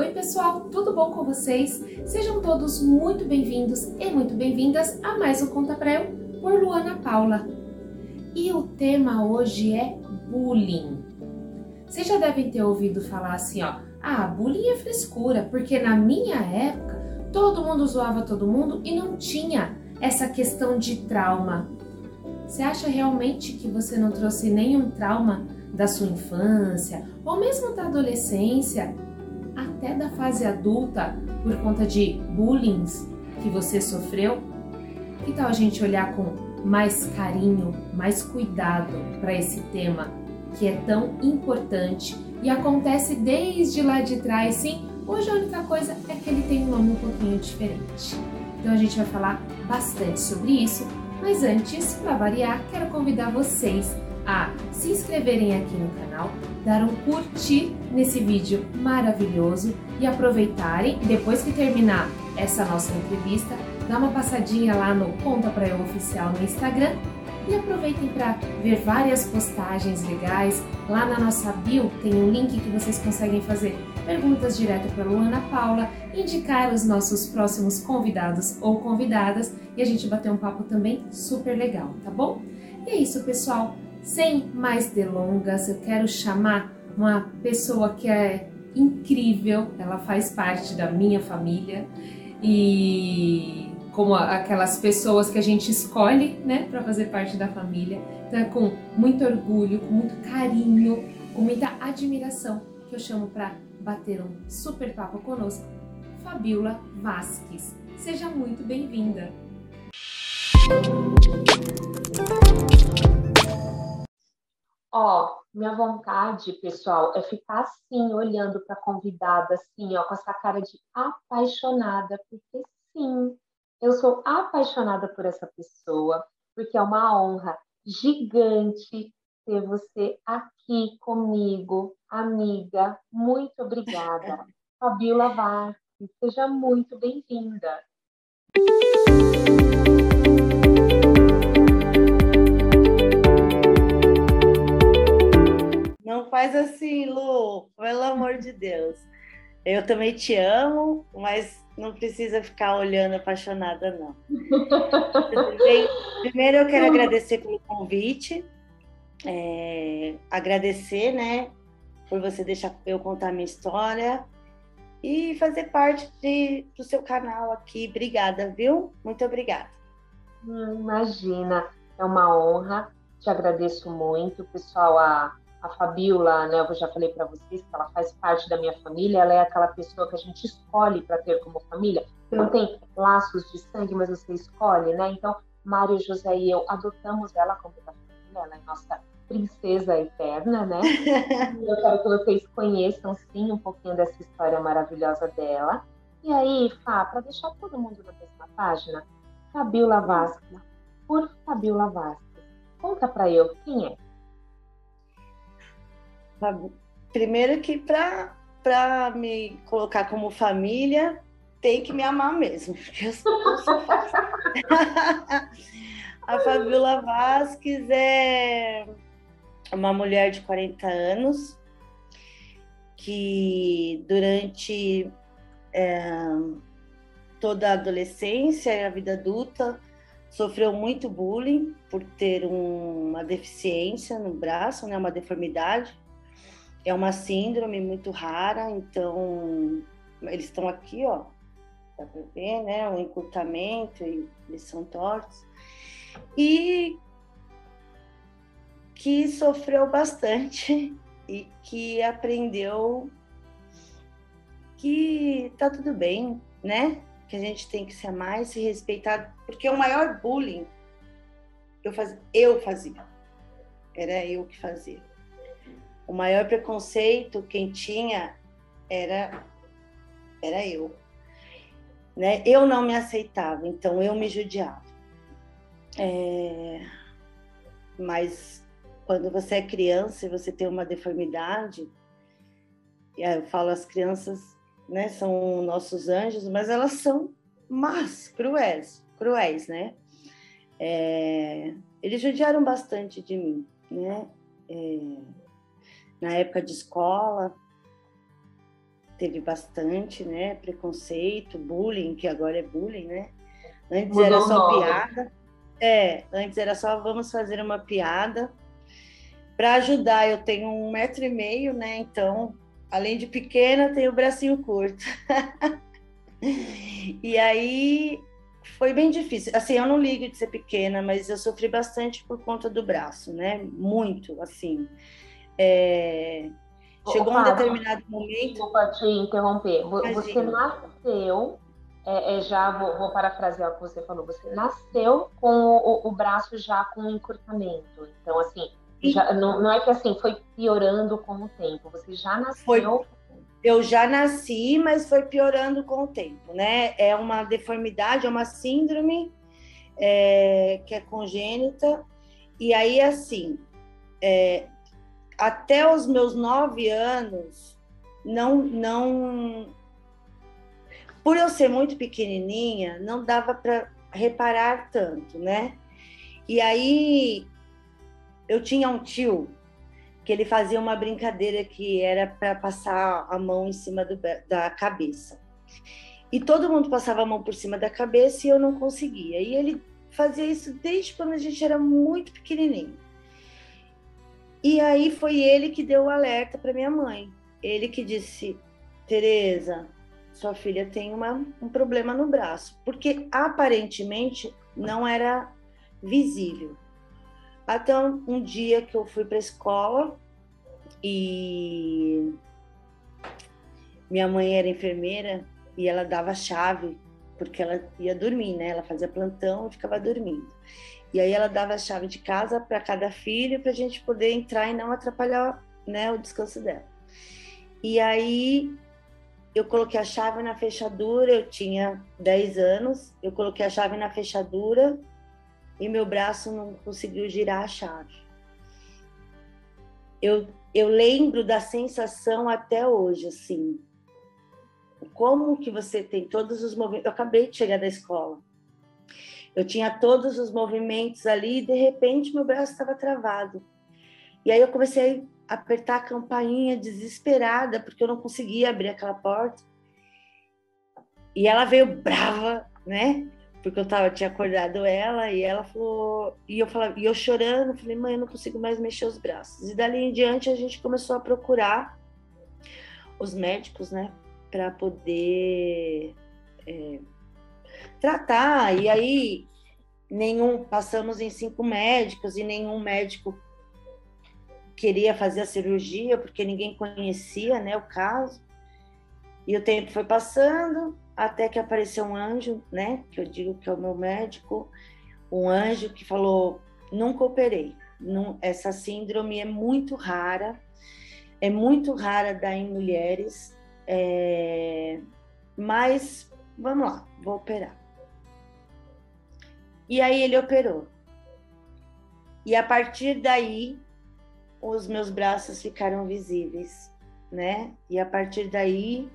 Oi, pessoal, tudo bom com vocês? Sejam todos muito bem-vindos e muito bem-vindas a mais um Conta Pra Eu por Luana Paula. E o tema hoje é bullying. Vocês já devem ter ouvido falar assim, ó, ah, bullying é frescura, porque na minha época todo mundo zoava todo mundo e não tinha essa questão de trauma. Você acha realmente que você não trouxe nenhum trauma da sua infância ou mesmo da adolescência, até da fase adulta, por conta de bullying que você sofreu? Que tal a gente olhar com mais carinho, mais cuidado para esse tema que é tão importante e acontece desde lá de trás, sim? Hoje a única coisa é que ele tem um nome um pouquinho diferente. Então a gente vai falar bastante sobre isso, mas antes, para variar, quero convidar vocês a se inscreverem aqui no canal, dar um curtir nesse vídeo maravilhoso e aproveitarem, depois que terminar essa nossa entrevista, dar uma passadinha lá no Conta Pra Eu Oficial no Instagram e aproveitem para ver várias postagens legais. Lá na nossa bio tem um link que vocês conseguem fazer perguntas direto para Luana Paula, indicar os nossos próximos convidados ou convidadas e a gente bater um papo também super legal, tá bom? E é isso, pessoal. Sem mais delongas, eu quero chamar uma pessoa que é incrível, ela faz parte da minha família e como aquelas pessoas que a gente escolhe, né, para fazer parte da família. Então é com muito orgulho, com muito carinho, com muita admiração que eu chamo para bater um super papo conosco, Fabiola Vasques. Seja muito bem-vinda. Ó, minha vontade, pessoal, é ficar assim, olhando para a convidada, assim, ó, com essa cara de apaixonada, porque sim, eu sou apaixonada por essa pessoa, porque é uma honra gigante ter você aqui comigo, amiga. Muito obrigada. Fabiola Vaz, seja muito bem-vinda. Não faz assim, Lu, pelo amor de Deus. Eu também te amo, mas não precisa ficar olhando apaixonada, não. Bem, primeiro eu quero agradecer pelo convite, é, agradecer, né, por você deixar eu contar minha história e fazer parte de, do seu canal aqui. Obrigada, viu? Muito obrigada. Imagina, é uma honra. Te agradeço muito, pessoal. A a Fabiola, né, eu já falei para vocês que ela faz parte da minha família, ela é aquela pessoa que a gente escolhe para ter como família, que não tem laços de sangue, mas você escolhe, né? Então, Mário José e eu adotamos ela como da família, ela é nossa princesa eterna, né? eu quero que vocês conheçam, sim, um pouquinho dessa história maravilhosa dela. E aí, Fá, para deixar todo mundo na mesma página, Fabiola Vasques, por Fabiola Vasques, conta para eu quem é. Primeiro que para me colocar como família, tem que me amar mesmo, eu sou, eu sou A Fabiola Vasques é uma mulher de 40 anos que durante é, toda a adolescência e a vida adulta sofreu muito bullying por ter um, uma deficiência no braço, né, uma deformidade. É uma síndrome muito rara, então eles estão aqui, ó, dá para ver, né? O encurtamento, e eles são tortos. E que sofreu bastante e que aprendeu que tá tudo bem, né? Que a gente tem que se amar e se respeitar, porque o maior bullying eu, faz, eu fazia, era eu que fazia. O maior preconceito quem tinha era era eu. Né? Eu não me aceitava, então eu me judiava. É... Mas quando você é criança e você tem uma deformidade, eu falo as crianças, né, são nossos anjos, mas elas são más, cruéis, cruéis, né? É... Eles judiaram bastante de mim, né? É na época de escola. teve bastante, né? Preconceito, bullying, que agora é bullying, né? Antes Mudou era só piada. É, antes era só vamos fazer uma piada. Para ajudar, eu tenho um metro e meio, né? Então, além de pequena, tenho o bracinho curto. e aí foi bem difícil. Assim, eu não ligo de ser pequena, mas eu sofri bastante por conta do braço, né? Muito, assim. É... Chegou um determinado momento. Desculpa te interromper. Imagina. Você nasceu, é, é, já vou, vou, parafrasear o que você falou, você nasceu com o, o braço já com encurtamento. Então, assim, já, não, não, é que assim foi piorando com o tempo, você já nasceu. Foi, eu já nasci, mas foi piorando com o tempo, né? É uma deformidade, é uma síndrome é, que é congênita. E aí, assim, é, até os meus nove anos, não, não. Por eu ser muito pequenininha, não dava para reparar tanto, né? E aí, eu tinha um tio que ele fazia uma brincadeira que era para passar a mão em cima do, da cabeça. E todo mundo passava a mão por cima da cabeça e eu não conseguia. E ele fazia isso desde quando a gente era muito pequenininho. E aí foi ele que deu o alerta para minha mãe. Ele que disse: Tereza, sua filha tem uma, um problema no braço, porque aparentemente não era visível. Até um, um dia que eu fui para a escola e minha mãe era enfermeira e ela dava chave porque ela ia dormir, né? Ela fazia plantão e ficava dormindo. E aí ela dava a chave de casa para cada filho para a gente poder entrar e não atrapalhar né, o descanso dela. E aí eu coloquei a chave na fechadura, eu tinha 10 anos, eu coloquei a chave na fechadura e meu braço não conseguiu girar a chave. Eu, eu lembro da sensação até hoje, assim. Como que você tem todos os movimentos. Eu acabei de chegar da escola. Eu tinha todos os movimentos ali e de repente meu braço estava travado. E aí eu comecei a apertar a campainha desesperada porque eu não conseguia abrir aquela porta. E ela veio brava, né? Porque eu tava, tinha acordado ela e ela falou, e eu falava, e eu chorando, falei, mãe, eu não consigo mais mexer os braços. E dali em diante a gente começou a procurar os médicos, né, para poder é, tratar. E aí, nenhum, passamos em cinco médicos e nenhum médico queria fazer a cirurgia porque ninguém conhecia, né, o caso. E o tempo foi passando até que apareceu um anjo, né, que eu digo que é o meu médico, um anjo que falou: nunca operei. Não, essa síndrome é muito rara, é muito rara dar em mulheres, é, mas vamos lá, vou operar. E aí ele operou. E a partir daí, os meus braços ficaram visíveis, né? E a partir daí,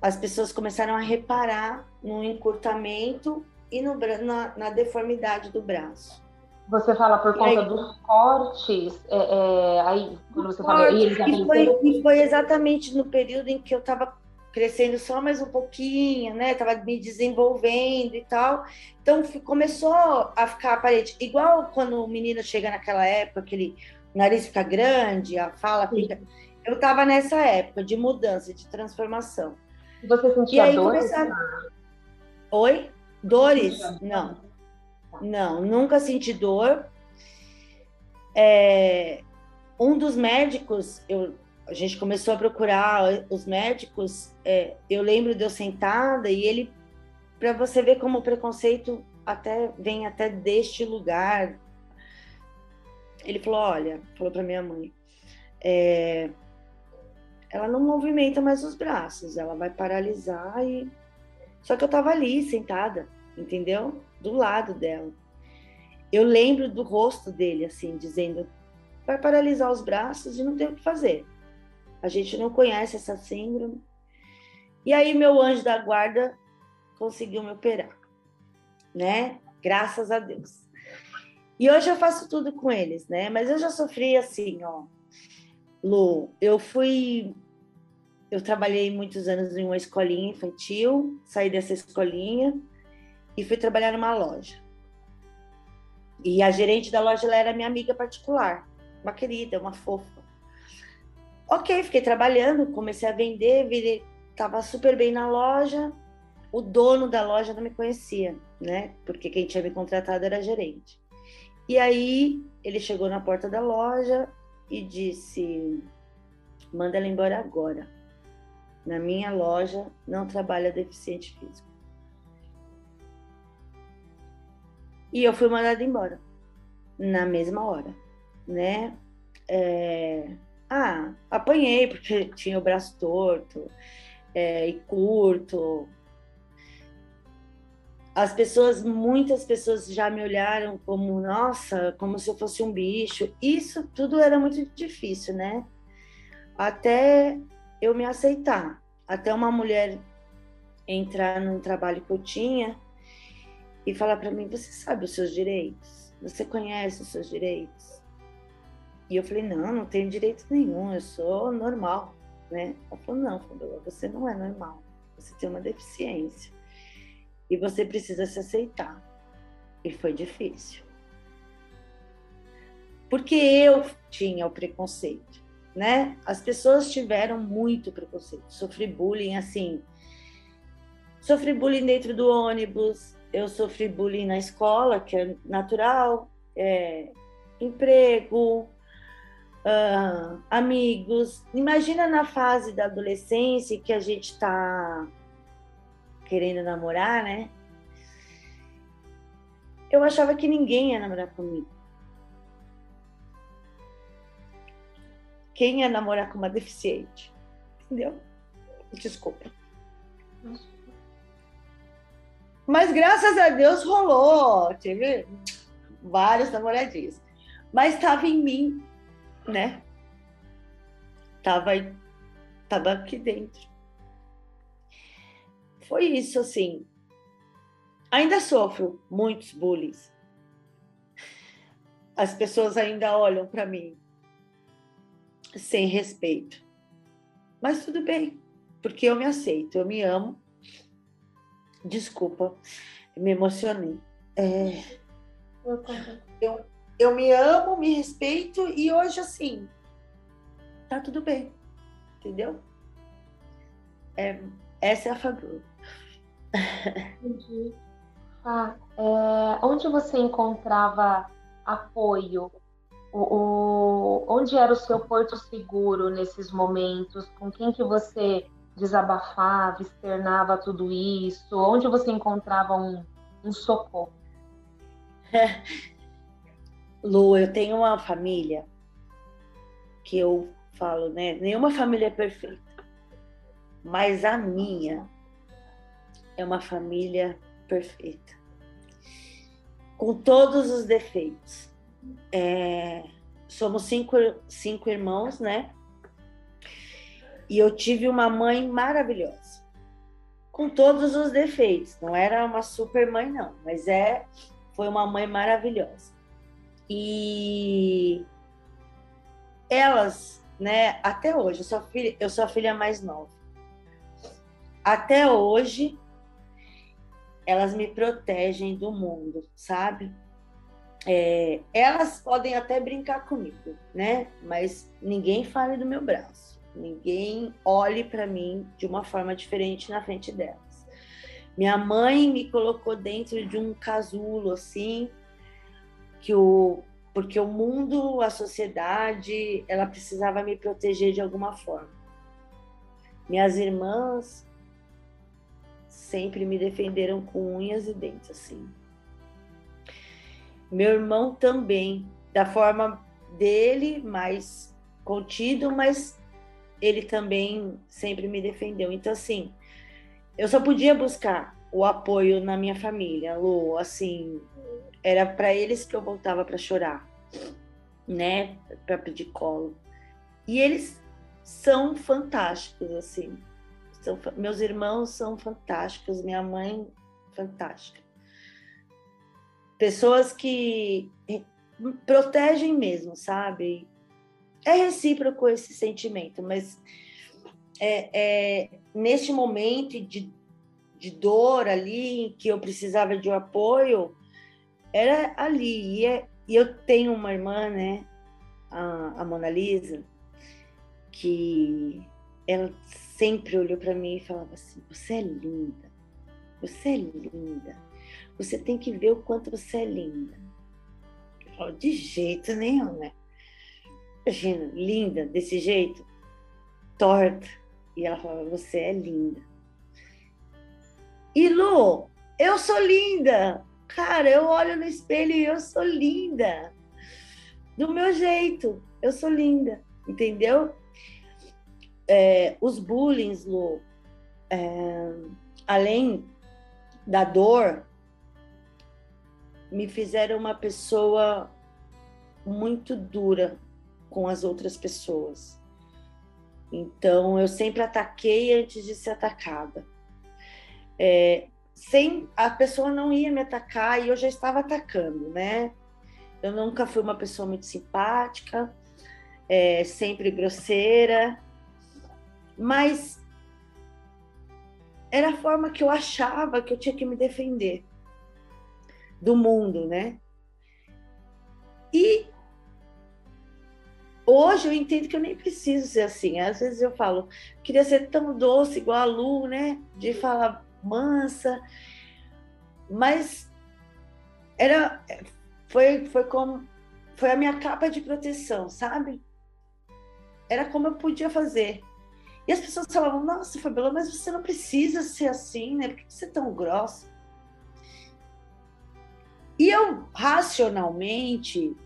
as pessoas começaram a reparar no encurtamento e no, na, na deformidade do braço. Você fala por conta aí, dos cortes, é, é, aí quando você fala, e, e, foi, e foi exatamente no período em que eu estava crescendo só mais um pouquinho, né? Tava me desenvolvendo e tal. Então começou a ficar aparente. Igual quando o menino chega naquela época, aquele nariz fica grande, a fala fica. Sim. Eu tava nessa época de mudança, de transformação. Você sentia e aí dores? Começaram... Oi? Dores? Não. Não, nunca senti dor. É... Um dos médicos, eu a gente começou a procurar os médicos. É, eu lembro de eu sentada e ele, para você ver como o preconceito até vem até deste lugar. Ele falou, olha, falou para minha mãe, é, ela não movimenta mais os braços, ela vai paralisar e só que eu tava ali sentada, entendeu? Do lado dela. Eu lembro do rosto dele assim, dizendo, vai paralisar os braços e não tem o que fazer. A gente não conhece essa síndrome. E aí meu anjo da guarda conseguiu me operar, né? Graças a Deus. E hoje eu faço tudo com eles, né? Mas eu já sofri assim, ó. Lu, eu fui eu trabalhei muitos anos em uma escolinha infantil, saí dessa escolinha e fui trabalhar numa loja. E a gerente da loja ela era minha amiga particular, uma querida, uma fofa. Ok, fiquei trabalhando, comecei a vender, virei, tava super bem na loja. O dono da loja não me conhecia, né? Porque quem tinha me contratado era gerente. E aí ele chegou na porta da loja e disse: manda ela embora agora. Na minha loja não trabalha deficiente físico. E eu fui mandada embora na mesma hora, né? É... Ah, apanhei porque tinha o braço torto é, e curto. As pessoas, muitas pessoas já me olharam como, nossa, como se eu fosse um bicho. Isso tudo era muito difícil, né? Até eu me aceitar, até uma mulher entrar num trabalho que eu tinha e falar para mim: Você sabe os seus direitos? Você conhece os seus direitos? E eu falei: Não, não tenho direito nenhum, eu sou normal. Né? Ela falou: Não, Fabiola, você não é normal. Você tem uma deficiência. E você precisa se aceitar. E foi difícil. Porque eu tinha o preconceito, né? As pessoas tiveram muito preconceito. Sofri bullying assim. Sofri bullying dentro do ônibus, eu sofri bullying na escola, que é natural, é, emprego, uh, amigos. Imagina na fase da adolescência que a gente está querendo namorar, né? Eu achava que ninguém ia namorar comigo. Quem ia namorar com uma deficiente? Entendeu? Desculpa. Mas graças a Deus rolou. Tive vários namoradinhos. Mas estava em mim, né? Tava, tava aqui dentro. Foi isso, assim. Ainda sofro muitos bullying. As pessoas ainda olham para mim sem respeito. Mas tudo bem, porque eu me aceito, eu me amo Desculpa, me emocionei. É, eu, eu me amo, me respeito e hoje, assim, tá tudo bem. Entendeu? É, essa é a Fabiola. Entendi. Ah, é, onde você encontrava apoio? O, o, onde era o seu porto seguro nesses momentos? Com quem que você desabafava, externava tudo isso? Onde você encontrava um, um socorro? Lu, eu tenho uma família que eu falo, né? Nenhuma família é perfeita, mas a minha é uma família perfeita, com todos os defeitos. É, somos cinco, cinco irmãos, né? E eu tive uma mãe maravilhosa, com todos os defeitos. Não era uma super mãe, não, mas é, foi uma mãe maravilhosa. E elas, né, até hoje, eu sou, filha, eu sou a filha mais nova. Até hoje, elas me protegem do mundo, sabe? É, elas podem até brincar comigo, né? Mas ninguém fale do meu braço. Ninguém olhe para mim de uma forma diferente na frente delas. Minha mãe me colocou dentro de um casulo assim, que o porque o mundo, a sociedade, ela precisava me proteger de alguma forma. Minhas irmãs sempre me defenderam com unhas e dentes assim. Meu irmão também, da forma dele, mais contido, mas ele também sempre me defendeu. Então, assim, eu só podia buscar o apoio na minha família, Lu, assim, era para eles que eu voltava para chorar, né, para pedir colo. E eles são fantásticos, assim. São, meus irmãos são fantásticos, minha mãe fantástica. Pessoas que protegem mesmo, sabe? é recíproco esse sentimento, mas é, é, neste momento de, de dor ali, que eu precisava de um apoio, era ali. E, é, e eu tenho uma irmã, né, a, a Mona Lisa, que ela sempre olhou para mim e falava assim: Você é linda, você é linda, você tem que ver o quanto você é linda. Eu falo: De jeito nenhum, né? Imagina, linda desse jeito, torta. E ela falava: Você é linda. E Lu, eu sou linda. Cara, eu olho no espelho e eu sou linda. Do meu jeito, eu sou linda, entendeu? É, os bullying, Lu, é, além da dor, me fizeram uma pessoa muito dura com as outras pessoas. Então, eu sempre ataquei antes de ser atacada. É, sem a pessoa não ia me atacar e eu já estava atacando, né? Eu nunca fui uma pessoa muito simpática, é, sempre grosseira, mas era a forma que eu achava que eu tinha que me defender do mundo, né? E hoje eu entendo que eu nem preciso ser assim. Às vezes eu falo, queria ser tão doce igual a Lu, né? De falar mansa, mas era foi foi como foi a minha capa de proteção, sabe? Era como eu podia fazer. E as pessoas falavam: "Nossa, Fabiola, mas você não precisa ser assim, né? Por que você é tão grossa?" E eu racionalmente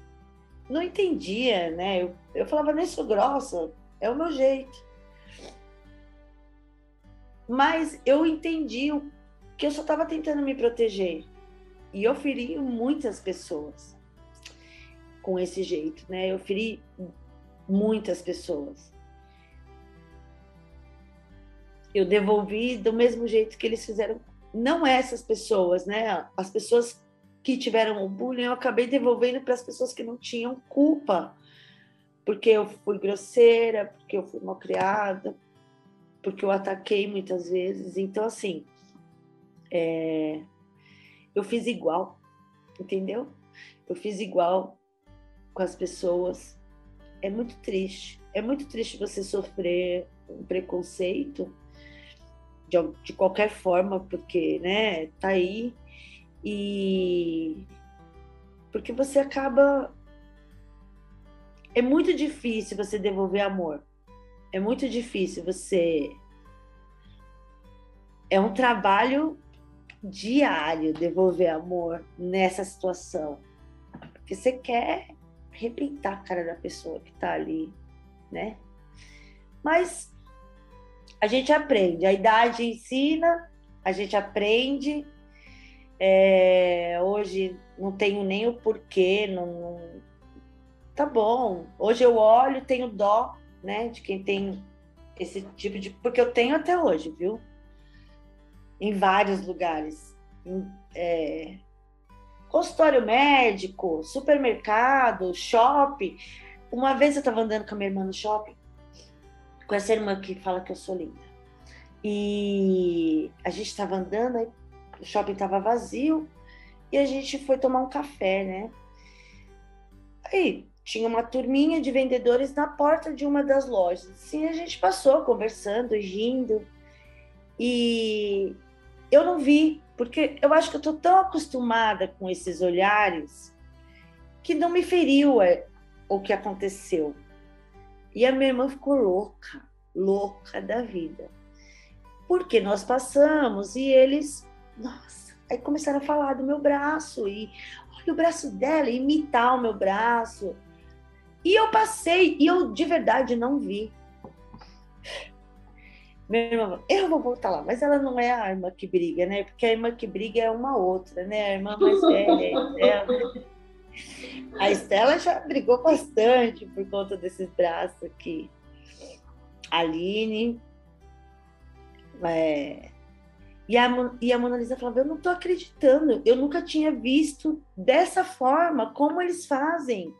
não entendia, né? Eu, eu falava, nem sou grossa, é o meu jeito. Mas eu entendi que eu só estava tentando me proteger. E eu feri muitas pessoas com esse jeito, né? Eu feri muitas pessoas. Eu devolvi do mesmo jeito que eles fizeram. Não essas pessoas, né? As pessoas que tiveram o bullying, eu acabei devolvendo para as pessoas que não tinham culpa, porque eu fui grosseira, porque eu fui mal criada, porque eu ataquei muitas vezes. Então, assim, é... eu fiz igual, entendeu? Eu fiz igual com as pessoas. É muito triste. É muito triste você sofrer um preconceito de, de qualquer forma, porque, né, tá aí e porque você acaba é muito difícil você devolver amor. É muito difícil você é um trabalho diário devolver amor nessa situação. Porque você quer arrebentar a cara da pessoa que tá ali, né? Mas a gente aprende, a idade ensina, a gente aprende é, hoje não tenho nem o porquê, não, não, tá bom. Hoje eu olho, tenho dó, né, de quem tem esse tipo de, porque eu tenho até hoje, viu? Em vários lugares, em, é, consultório médico, supermercado, shopping. Uma vez eu estava andando com a minha irmã no shopping, com essa irmã que fala que eu sou linda. E a gente estava andando, aí o shopping estava vazio e a gente foi tomar um café, né? Aí tinha uma turminha de vendedores na porta de uma das lojas. Assim, a gente passou conversando, rindo. E eu não vi, porque eu acho que eu tô tão acostumada com esses olhares que não me feriu é, o que aconteceu. E a minha irmã ficou louca, louca da vida. Porque nós passamos e eles nossa, aí começaram a falar do meu braço e olha o braço dela, imitar o meu braço. E eu passei e eu de verdade não vi. Minha irmã, eu vou voltar lá, mas ela não é a irmã que briga, né? Porque a irmã que briga é uma outra, né? A irmã mais velha, a Estela. A Estela já brigou bastante por conta desses braços aqui. A Aline, é, e a, e a Mona Lisa falava: Eu não estou acreditando, eu nunca tinha visto dessa forma como eles fazem.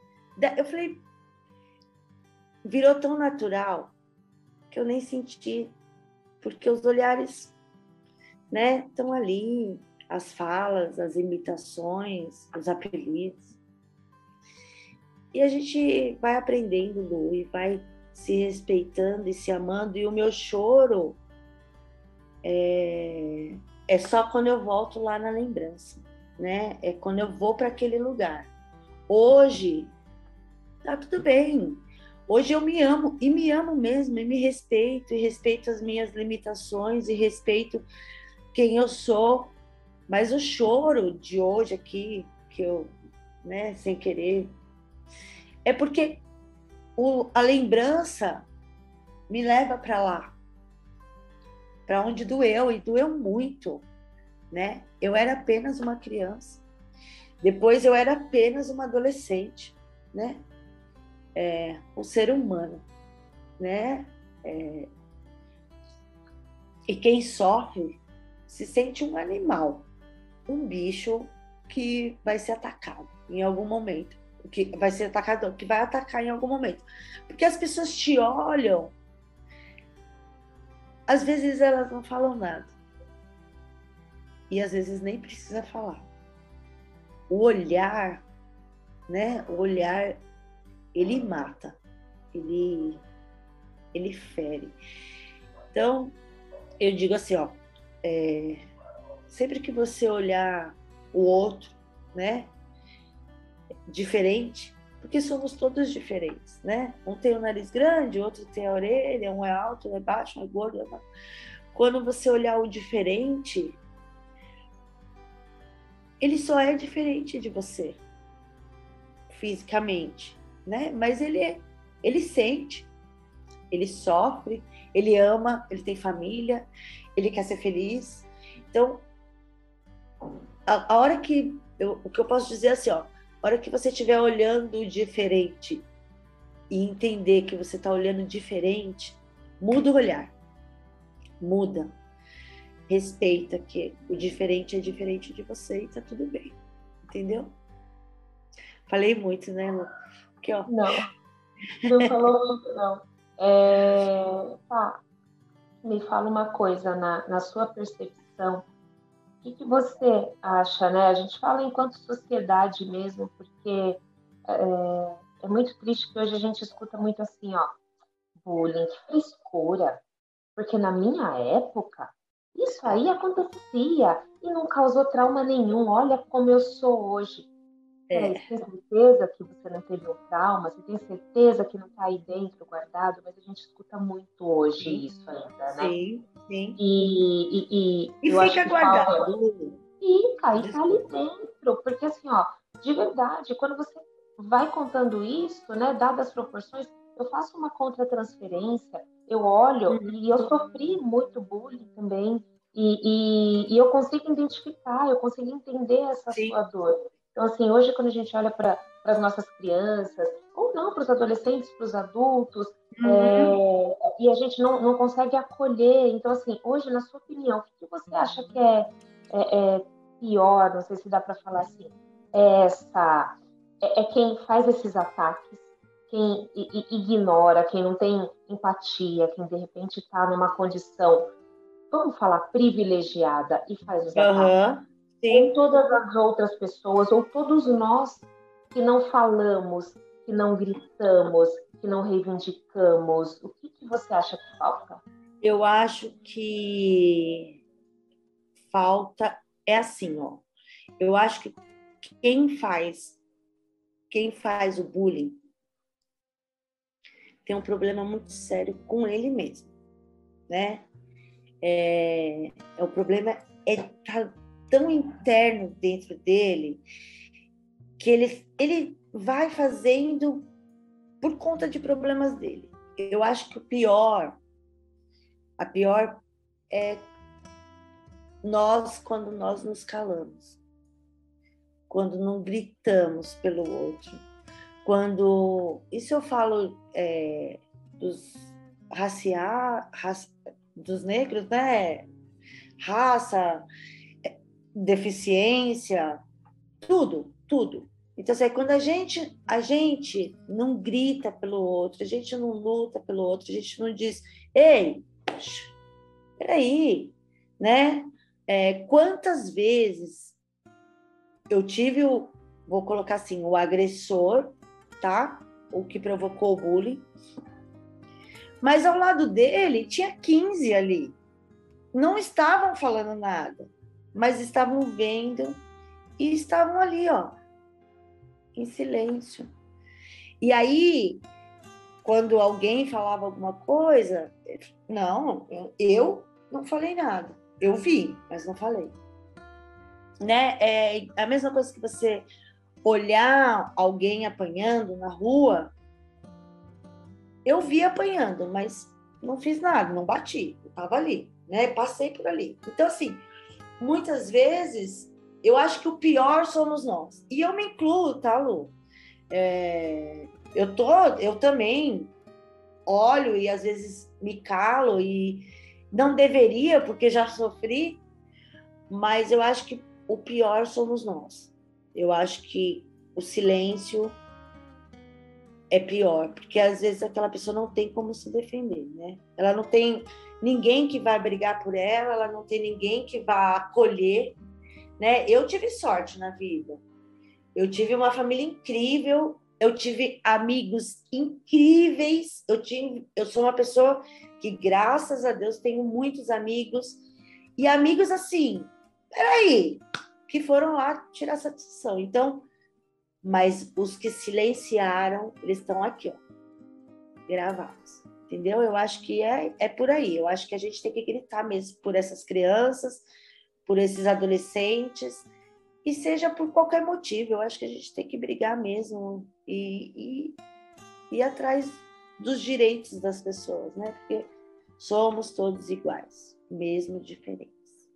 Eu falei: Virou tão natural que eu nem senti, porque os olhares, né, estão ali, as falas, as imitações, os apelidos. E a gente vai aprendendo, Lu, e vai se respeitando e se amando. E o meu choro é, é só quando eu volto lá na lembrança, né? É quando eu vou para aquele lugar. Hoje, tá tudo bem. Hoje eu me amo e me amo mesmo, e me respeito, e respeito as minhas limitações, e respeito quem eu sou. Mas o choro de hoje aqui, que eu, né, sem querer, é porque o, a lembrança me leva para lá, para onde doeu, e doeu muito, né? Eu era apenas uma criança, depois eu era apenas uma adolescente, né? É, um ser humano, né? É, e quem sofre se sente um animal, um bicho que vai ser atacado em algum momento, que vai ser atacado, que vai atacar em algum momento, porque as pessoas te olham, às vezes elas não falam nada e às vezes nem precisa falar. O olhar, né? O olhar ele mata, ele ele fere. Então eu digo assim, ó, é, sempre que você olhar o outro, né, diferente, porque somos todos diferentes, né? Um tem o nariz grande, outro tem a orelha, um é alto, um é baixo, um é gordo. Um é... Quando você olhar o diferente, ele só é diferente de você fisicamente, né? Mas ele é, ele sente, ele sofre, ele ama, ele tem família, ele quer ser feliz. Então, a, a hora que eu, o que eu posso dizer é assim, ó, a hora que você estiver olhando diferente e entender que você está olhando diferente, muda o olhar, muda, respeita que o diferente é diferente de você e tá tudo bem, entendeu? Falei muito, né, Lu? Ó. Não, não falou muito, não. É, me fala uma coisa, na, na sua percepção, o que, que, você acha, né? A gente fala enquanto sociedade mesmo, porque é, é, muito triste que hoje a gente escuta muito assim, ó, bullying, que frescura, porque na minha época isso aí acontecia e não causou trauma nenhum. Olha como eu sou hoje. É. Você tem certeza que você não teve um trauma? Você tem certeza que não está aí dentro guardado? Mas a gente escuta muito hoje sim. isso ainda, né? Sim, sim. E, e, e, e fica guardado. Fica, e tá ali dentro. Porque assim, ó, de verdade, quando você vai contando isso, né, dadas as proporções, eu faço uma contratransferência, eu olho uhum. e eu sofri muito bullying também. E, e, e, eu consigo identificar, eu consigo entender essa Sim. sua dor. Então, assim, hoje quando a gente olha para as nossas crianças, ou não, para os adolescentes, para os adultos, uhum. é, e a gente não, não consegue acolher. Então, assim, hoje, na sua opinião, o que, você acha que é, é, é pior, não sei se dá para falar assim, é essa, é, é, quem faz esses ataques, quem ignora, quem não tem empatia, quem de repente está numa condição, vamos falar, privilegiada e faz os ataques. Sim. Ou todas as outras pessoas, ou todos nós que não falamos, que não gritamos, que não reivindicamos, o que, que você acha que falta? Eu acho que falta é assim, ó. Eu acho que quem faz quem faz o bullying tem um problema muito sério com ele mesmo, né? É, é o problema é tá tão interno dentro dele que ele, ele vai fazendo por conta de problemas dele. Eu acho que o pior, a pior é nós quando nós nos calamos, quando não gritamos pelo outro, quando isso eu falo é, dos raciar, raci, dos negros, né? Raça, deficiência, tudo, tudo. Então, assim, quando a gente, a gente não grita pelo outro, a gente não luta pelo outro, a gente não diz Ei, peraí, né? É, quantas vezes eu tive o, vou colocar assim, o agressor, tá? O que provocou o bullying. Mas ao lado dele tinha 15 ali. Não estavam falando nada, mas estavam vendo e estavam ali, ó, em silêncio. E aí, quando alguém falava alguma coisa, não, eu não falei nada. Eu vi, mas não falei. Né? É a mesma coisa que você olhar alguém apanhando na rua. Eu vi apanhando, mas não fiz nada, não bati, eu tava ali, né? Passei por ali. Então, assim, muitas vezes eu acho que o pior somos nós. E eu me incluo, tá, Lu? É, eu tô, eu também olho e às vezes me calo e não deveria porque já sofri, mas eu acho que o pior somos nós. Eu acho que o silêncio é pior, porque às vezes aquela pessoa não tem como se defender, né? Ela não tem ninguém que vai brigar por ela, ela não tem ninguém que vá acolher, né? Eu tive sorte na vida. Eu tive uma família incrível, eu tive amigos incríveis. Eu tive, eu sou uma pessoa que graças a Deus tenho muitos amigos e amigos assim. Peraí, que foram lá tirar satisfação. Então, mas os que silenciaram, eles estão aqui, ó, gravados. Entendeu? Eu acho que é, é por aí. Eu acho que a gente tem que gritar mesmo por essas crianças, por esses adolescentes, e seja por qualquer motivo. Eu acho que a gente tem que brigar mesmo e, e ir atrás dos direitos das pessoas, né? Porque somos todos iguais, mesmo diferentes.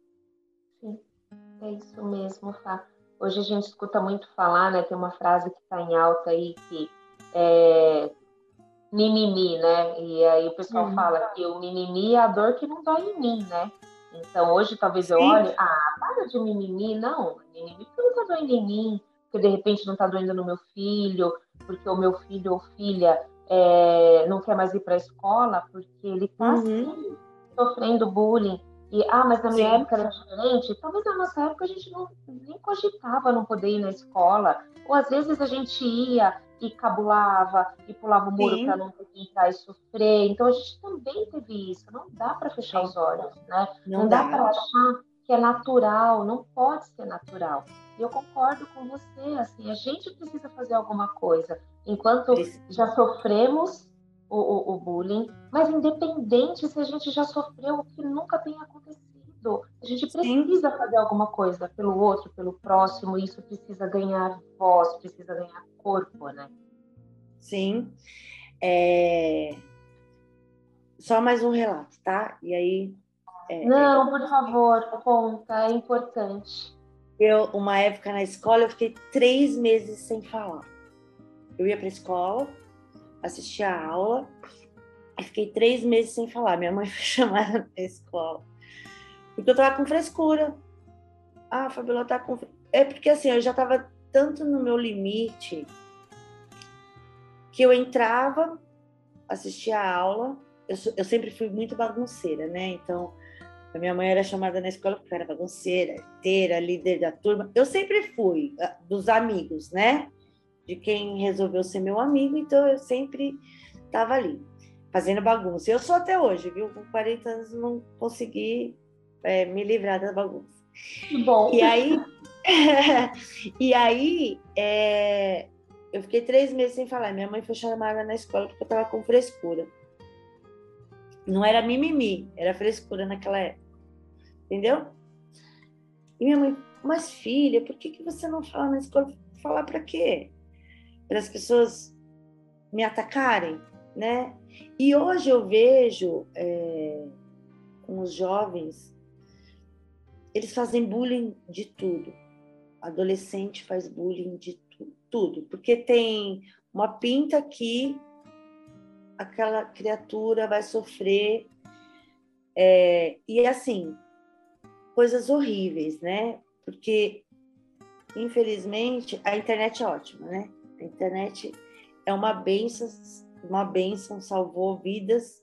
Sim, é isso mesmo, Fá. Hoje a gente escuta muito falar, né? Tem uma frase que está em alta aí que é mimimi, né? E aí o pessoal hum. fala que o mimimi é a dor que não dói em mim, né? Então hoje talvez Sim. eu olhe, ah, para de mimimi, não, mimimi porque não tá doendo em mim, porque de repente não tá doendo no meu filho, porque o meu filho ou filha é, não quer mais ir para a escola, porque ele tá uhum. assim, sofrendo bullying. E, ah, mas na minha Sim. época era diferente. Talvez na nossa época a gente não, nem cogitava não poder ir na escola. Ou às vezes a gente ia e cabulava e pulava o muro para não que entrar e sofrer. Então a gente também teve isso. Não dá para fechar Sim. os olhos, né? Não, não dá, dá para achar que é natural. Não pode ser natural. E eu concordo com você. Assim, a gente precisa fazer alguma coisa. Enquanto já sofremos o, o, o, bullying, mas independente se a gente já sofreu o que nunca tem acontecido, a gente precisa Sim. fazer alguma coisa pelo outro, pelo próximo, e isso precisa ganhar voz, precisa ganhar corpo, né? Sim. É... Só mais um relato, tá? E aí. É, Não, é... por favor, conta, é importante. Eu, uma época na escola, eu fiquei três meses sem falar. Eu ia para a escola, assistia a aula e fiquei três meses sem falar. Minha mãe foi chamada na escola. Porque eu tava com frescura. Ah, a Fabiola tá com. É porque assim, eu já tava tanto no meu limite que eu entrava, assistia a aula. Eu, eu sempre fui muito bagunceira, né? Então, a minha mãe era chamada na escola porque era bagunceira, inteira, líder da turma. Eu sempre fui, ah, dos amigos, né? De quem resolveu ser meu amigo, então eu sempre estava ali, fazendo bagunça. Eu sou até hoje, viu? Com 40 anos não consegui é, me livrar da bagunça. Bom. E aí, e aí é, eu fiquei três meses sem falar. Minha mãe foi chamada na escola porque eu estava com frescura. Não era mimimi, era frescura naquela época. Entendeu? E minha mãe, mas filha, por que, que você não fala na escola? Falar para quê? Para as pessoas me atacarem, né? E hoje eu vejo é, com os jovens, eles fazem bullying de tudo. Adolescente faz bullying de tu, tudo, porque tem uma pinta que aquela criatura vai sofrer. É, e assim, coisas horríveis, né? Porque, infelizmente, a internet é ótima, né? A internet é uma benção, uma benção, salvou vidas,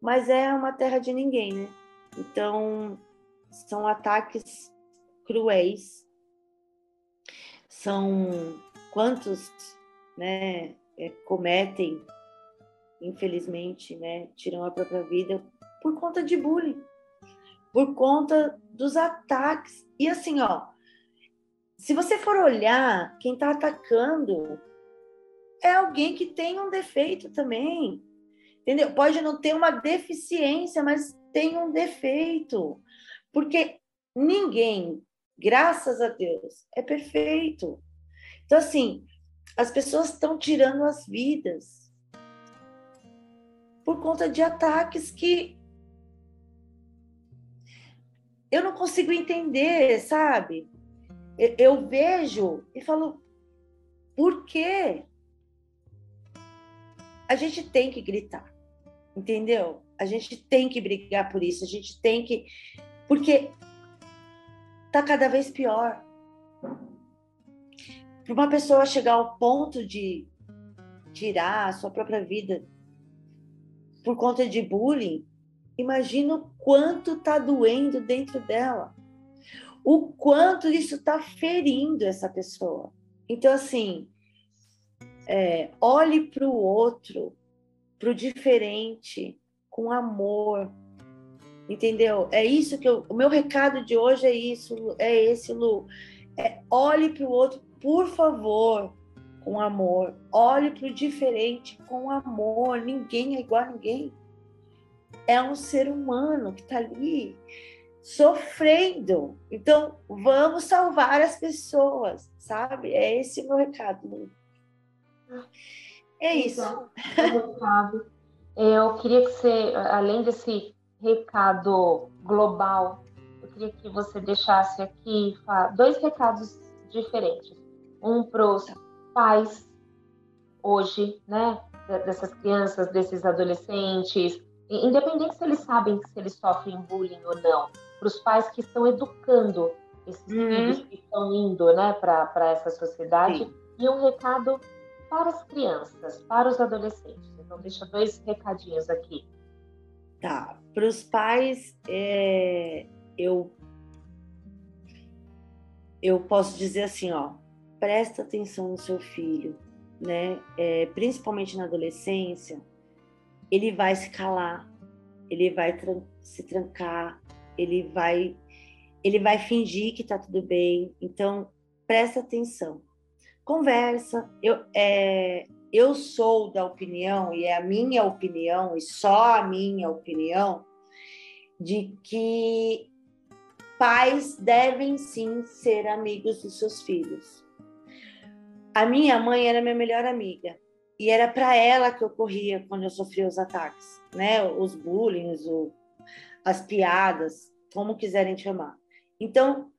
mas é uma terra de ninguém, né? Então, são ataques cruéis. São quantos, né, é, cometem, infelizmente, né, tiram a própria vida por conta de bullying, por conta dos ataques. E assim, ó, se você for olhar, quem está atacando é alguém que tem um defeito também. Entendeu? Pode não ter uma deficiência, mas tem um defeito. Porque ninguém, graças a Deus, é perfeito. Então, assim, as pessoas estão tirando as vidas por conta de ataques que eu não consigo entender, sabe? Eu vejo e falo, por quê? A gente tem que gritar, entendeu? A gente tem que brigar por isso, a gente tem que. Porque tá cada vez pior. Para uma pessoa chegar ao ponto de tirar a sua própria vida por conta de bullying, imagina o quanto tá doendo dentro dela. O quanto isso está ferindo essa pessoa. Então, assim, é, olhe para o outro, para o diferente, com amor. Entendeu? É isso que eu, o meu recado de hoje é isso, é esse, Lu. É, olhe para o outro, por favor, com amor. Olhe para o diferente com amor. Ninguém é igual a ninguém. É um ser humano que está ali sofrendo. Então, vamos salvar as pessoas, sabe? É esse o meu recado. É isso. Então, eu queria que você, além desse recado global, eu queria que você deixasse aqui dois recados diferentes. Um para os pais hoje, né, dessas crianças, desses adolescentes, independente se eles sabem se eles sofrem bullying ou não, para os pais que estão educando esses uhum. filhos que estão indo, né, para essa sociedade. Sim. E um recado para as crianças, para os adolescentes. Então, deixa dois recadinhos aqui. Tá. Para os pais, é, eu eu posso dizer assim, ó, presta atenção no seu filho, né? É, principalmente na adolescência, ele vai se calar, ele vai tran se trancar, ele vai ele vai fingir que tá tudo bem. Então, presta atenção conversa. Eu, é, eu sou da opinião, e é a minha opinião, e só a minha opinião, de que pais devem sim ser amigos dos seus filhos. A minha mãe era minha melhor amiga e era para ela que ocorria quando eu sofria os ataques, né? Os bullying, o, as piadas, como quiserem chamar. Então,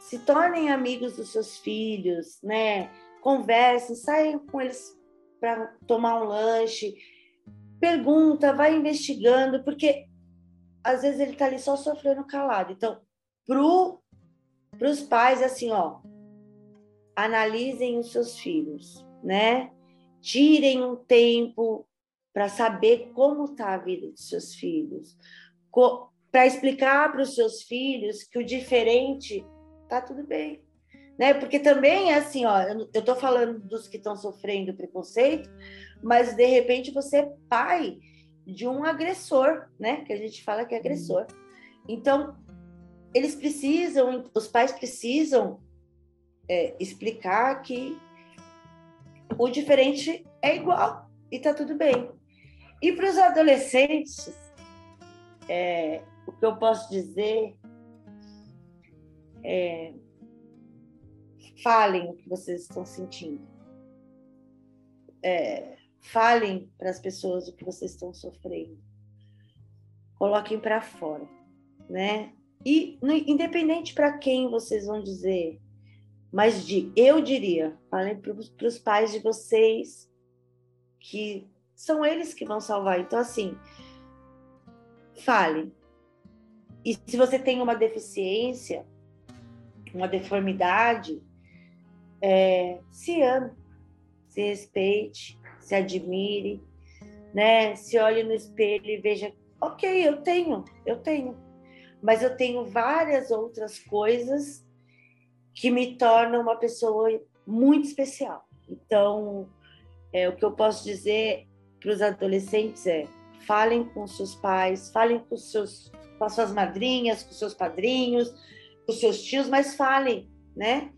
se tornem amigos dos seus filhos, né? Conversem, saiam com eles para tomar um lanche, pergunta, vai investigando, porque às vezes ele está ali só sofrendo calado. Então, para os pais, assim, ó, analisem os seus filhos, né? Tirem um tempo para saber como está a vida dos seus filhos, para explicar para os seus filhos que o diferente tá tudo bem. Né? Porque também é assim, ó, eu estou falando dos que estão sofrendo preconceito, mas de repente você é pai de um agressor, né? Que a gente fala que é agressor. Então, eles precisam, os pais precisam é, explicar que o diferente é igual e tá tudo bem. E para os adolescentes, é, o que eu posso dizer é, falem o que vocês estão sentindo. É, falem para as pessoas o que vocês estão sofrendo. Coloquem para fora, né? E independente para quem vocês vão dizer, mas de, eu diria, falem para os pais de vocês que são eles que vão salvar. Então, assim, fale. E se você tem uma deficiência, uma deformidade, é, se ame, se respeite, se admire, né? Se olhe no espelho e veja, ok, eu tenho, eu tenho, mas eu tenho várias outras coisas que me tornam uma pessoa muito especial. Então, é, o que eu posso dizer para os adolescentes é: falem com seus pais, falem com, seus, com as suas madrinhas, com seus padrinhos, com seus tios, mas falem, né?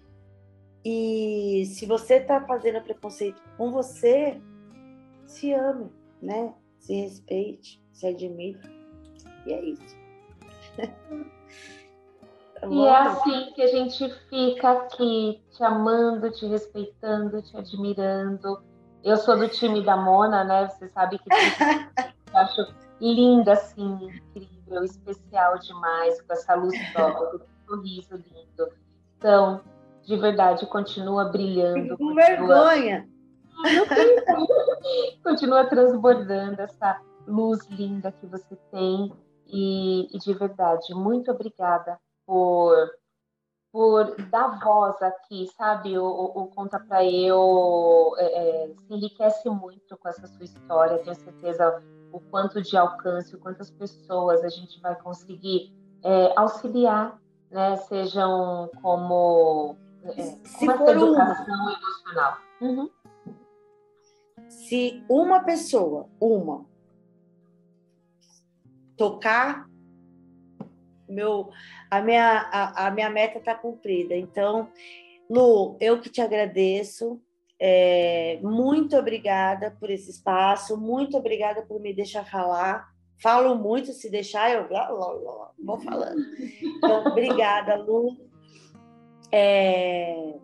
E se você está fazendo preconceito com você, se ame, né? Se respeite, se admire. E é isso. tá e é assim que a gente fica aqui, te amando, te respeitando, te admirando. Eu sou do time da Mona, né? Você sabe que eu acho linda, assim, incrível, especial demais, com essa luz própria, com esse sorriso lindo. Então, de verdade, continua brilhando. Com continua... vergonha. continua transbordando essa luz linda que você tem. E, e de verdade, muito obrigada por, por dar voz aqui, sabe? O, o, o Conta Pra Eu é, é, se enriquece muito com essa sua história. Tenho certeza o quanto de alcance, o quantas pessoas a gente vai conseguir é, auxiliar, né? Sejam como é, se uma for educação uma. emocional. Uhum. Se uma pessoa, uma, tocar, meu, a minha, a, a minha meta está cumprida. Então, Lu, eu que te agradeço. É, muito obrigada por esse espaço, muito obrigada por me deixar falar. Falo muito, se deixar, eu vou falando. Então, obrigada, Lu. É,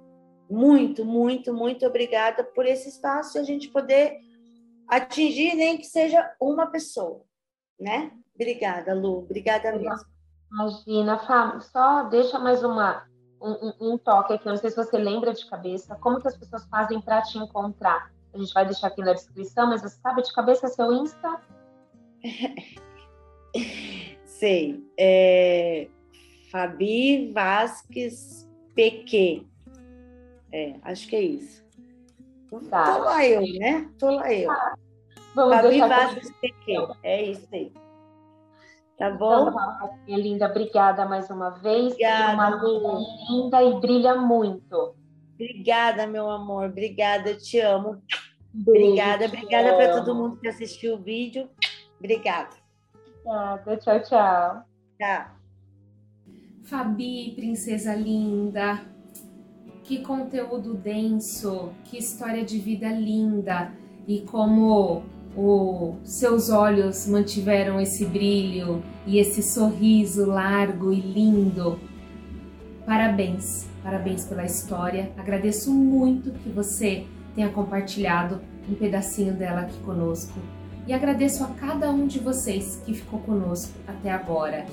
muito, muito, muito obrigada por esse espaço e a gente poder atingir nem que seja uma pessoa, né? Obrigada, Lu. Obrigada mesmo. Imagina, Fá, só deixa mais uma, um, um, toque aqui. Eu não sei se você lembra de cabeça. Como que as pessoas fazem para te encontrar? A gente vai deixar aqui na descrição, mas você sabe de cabeça seu Insta? sei. É... Fabi Vasques PQ. É, acho que é isso. Tá. Tô lá eu, né? Tô lá eu. Tá. Vamos Fabi Vasques PQ. É isso aí. Tá bom? Então, minha linda, obrigada mais uma vez. Obrigada, uma linda e brilha muito. Obrigada, meu amor. Obrigada, eu te amo. Beijo, obrigada, obrigada para todo mundo que assistiu o vídeo. Obrigada. Obrigada, tchau, tchau. Tchau. Fabi, princesa linda, que conteúdo denso, que história de vida linda e como os seus olhos mantiveram esse brilho e esse sorriso largo e lindo. Parabéns, parabéns pela história. Agradeço muito que você tenha compartilhado um pedacinho dela aqui conosco. E agradeço a cada um de vocês que ficou conosco até agora.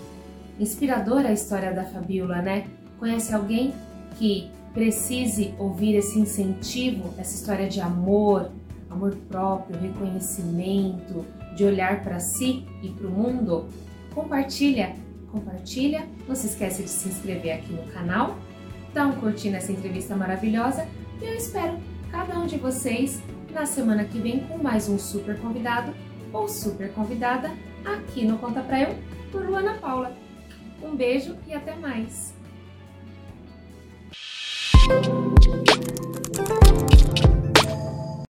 Inspiradora a história da Fabiola, né? Conhece alguém que precise ouvir esse incentivo, essa história de amor, amor próprio, reconhecimento, de olhar para si e para o mundo? Compartilha, compartilha. Não se esqueça de se inscrever aqui no canal, dá um curtir nessa entrevista maravilhosa e eu espero cada um de vocês na semana que vem com mais um super convidado ou super convidada aqui no Conta Pra Eu por Luana Paula. Um beijo e até mais!